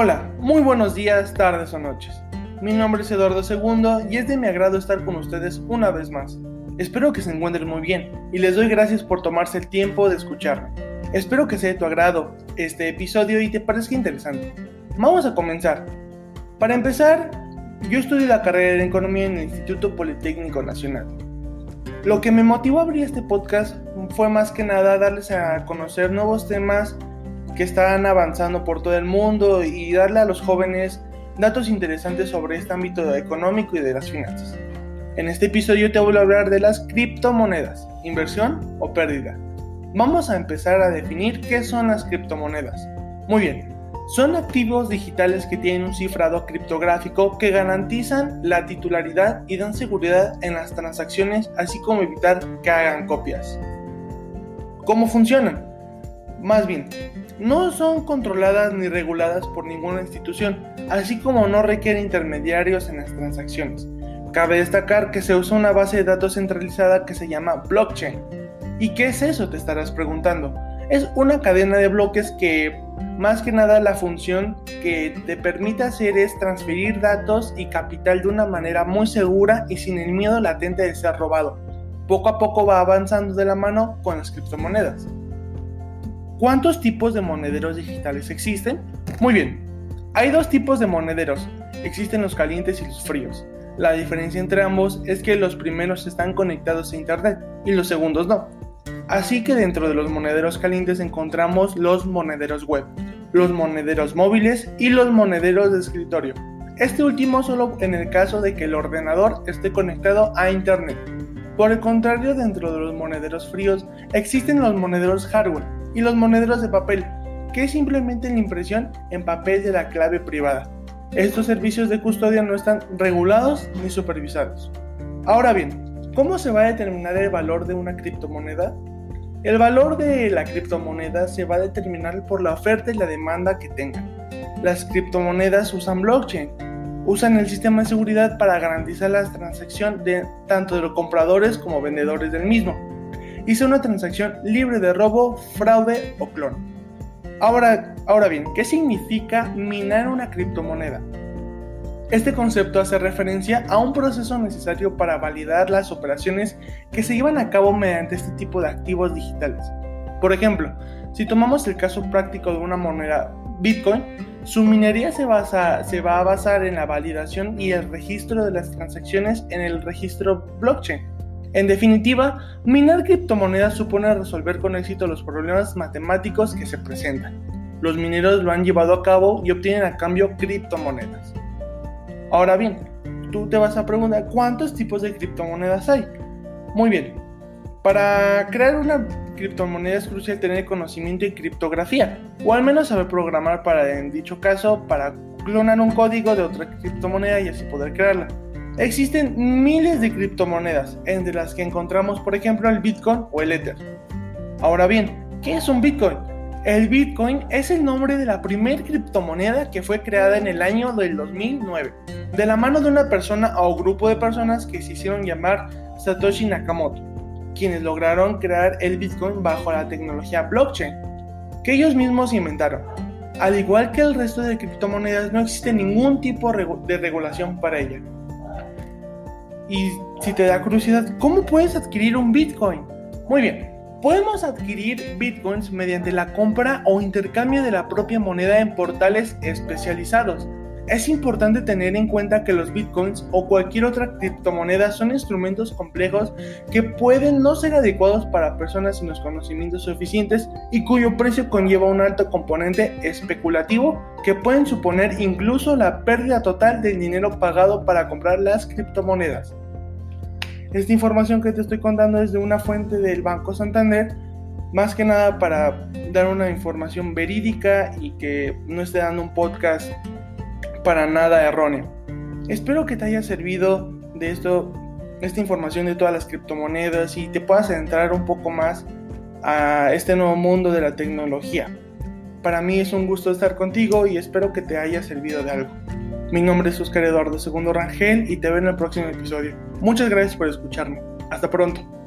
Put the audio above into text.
Hola, muy buenos días, tardes o noches. Mi nombre es Eduardo II y es de mi agrado estar con ustedes una vez más. Espero que se encuentren muy bien y les doy gracias por tomarse el tiempo de escucharme. Espero que sea de tu agrado este episodio y te parezca interesante. Vamos a comenzar. Para empezar, yo estudio la carrera de Economía en el Instituto Politécnico Nacional. Lo que me motivó a abrir este podcast fue más que nada darles a conocer nuevos temas que están avanzando por todo el mundo y darle a los jóvenes datos interesantes sobre este ámbito económico y de las finanzas. En este episodio te voy a hablar de las criptomonedas, inversión o pérdida. Vamos a empezar a definir qué son las criptomonedas. Muy bien, son activos digitales que tienen un cifrado criptográfico que garantizan la titularidad y dan seguridad en las transacciones, así como evitar que hagan copias. ¿Cómo funcionan? Más bien, no son controladas ni reguladas por ninguna institución, así como no requieren intermediarios en las transacciones. Cabe destacar que se usa una base de datos centralizada que se llama blockchain. ¿Y qué es eso? Te estarás preguntando. Es una cadena de bloques que más que nada la función que te permite hacer es transferir datos y capital de una manera muy segura y sin el miedo latente de ser robado. Poco a poco va avanzando de la mano con las criptomonedas. ¿Cuántos tipos de monederos digitales existen? Muy bien, hay dos tipos de monederos. Existen los calientes y los fríos. La diferencia entre ambos es que los primeros están conectados a Internet y los segundos no. Así que dentro de los monederos calientes encontramos los monederos web, los monederos móviles y los monederos de escritorio. Este último solo en el caso de que el ordenador esté conectado a Internet. Por el contrario, dentro de los monederos fríos existen los monederos hardware, y los monederos de papel, que es simplemente la impresión en papel de la clave privada. Estos servicios de custodia no están regulados ni supervisados. Ahora bien, ¿cómo se va a determinar el valor de una criptomoneda? El valor de la criptomoneda se va a determinar por la oferta y la demanda que tengan. Las criptomonedas usan blockchain, usan el sistema de seguridad para garantizar la transacción de tanto de los compradores como vendedores del mismo hizo una transacción libre de robo, fraude o clon. Ahora, ahora bien, ¿qué significa minar una criptomoneda? Este concepto hace referencia a un proceso necesario para validar las operaciones que se llevan a cabo mediante este tipo de activos digitales. Por ejemplo, si tomamos el caso práctico de una moneda Bitcoin, su minería se, basa, se va a basar en la validación y el registro de las transacciones en el registro blockchain en definitiva, minar criptomonedas supone resolver con éxito los problemas matemáticos que se presentan. Los mineros lo han llevado a cabo y obtienen a cambio criptomonedas. Ahora bien, tú te vas a preguntar cuántos tipos de criptomonedas hay. Muy bien, para crear una criptomoneda es crucial tener conocimiento en criptografía, o al menos saber programar para, en dicho caso, para clonar un código de otra criptomoneda y así poder crearla. Existen miles de criptomonedas, entre las que encontramos por ejemplo el Bitcoin o el Ether. Ahora bien, ¿qué es un Bitcoin? El Bitcoin es el nombre de la primera criptomoneda que fue creada en el año del 2009, de la mano de una persona o grupo de personas que se hicieron llamar Satoshi Nakamoto, quienes lograron crear el Bitcoin bajo la tecnología blockchain, que ellos mismos inventaron. Al igual que el resto de criptomonedas, no existe ningún tipo de regulación para ella. Y si te da curiosidad, ¿cómo puedes adquirir un Bitcoin? Muy bien, podemos adquirir Bitcoins mediante la compra o intercambio de la propia moneda en portales especializados. Es importante tener en cuenta que los bitcoins o cualquier otra criptomoneda son instrumentos complejos que pueden no ser adecuados para personas sin los conocimientos suficientes y cuyo precio conlleva un alto componente especulativo que pueden suponer incluso la pérdida total del dinero pagado para comprar las criptomonedas. Esta información que te estoy contando es de una fuente del Banco Santander, más que nada para dar una información verídica y que no esté dando un podcast para nada erróneo. Espero que te haya servido de esto, esta información de todas las criptomonedas y te puedas adentrar un poco más a este nuevo mundo de la tecnología. Para mí es un gusto estar contigo y espero que te haya servido de algo. Mi nombre es Oscar Eduardo II Rangel y te veo en el próximo episodio. Muchas gracias por escucharme. Hasta pronto.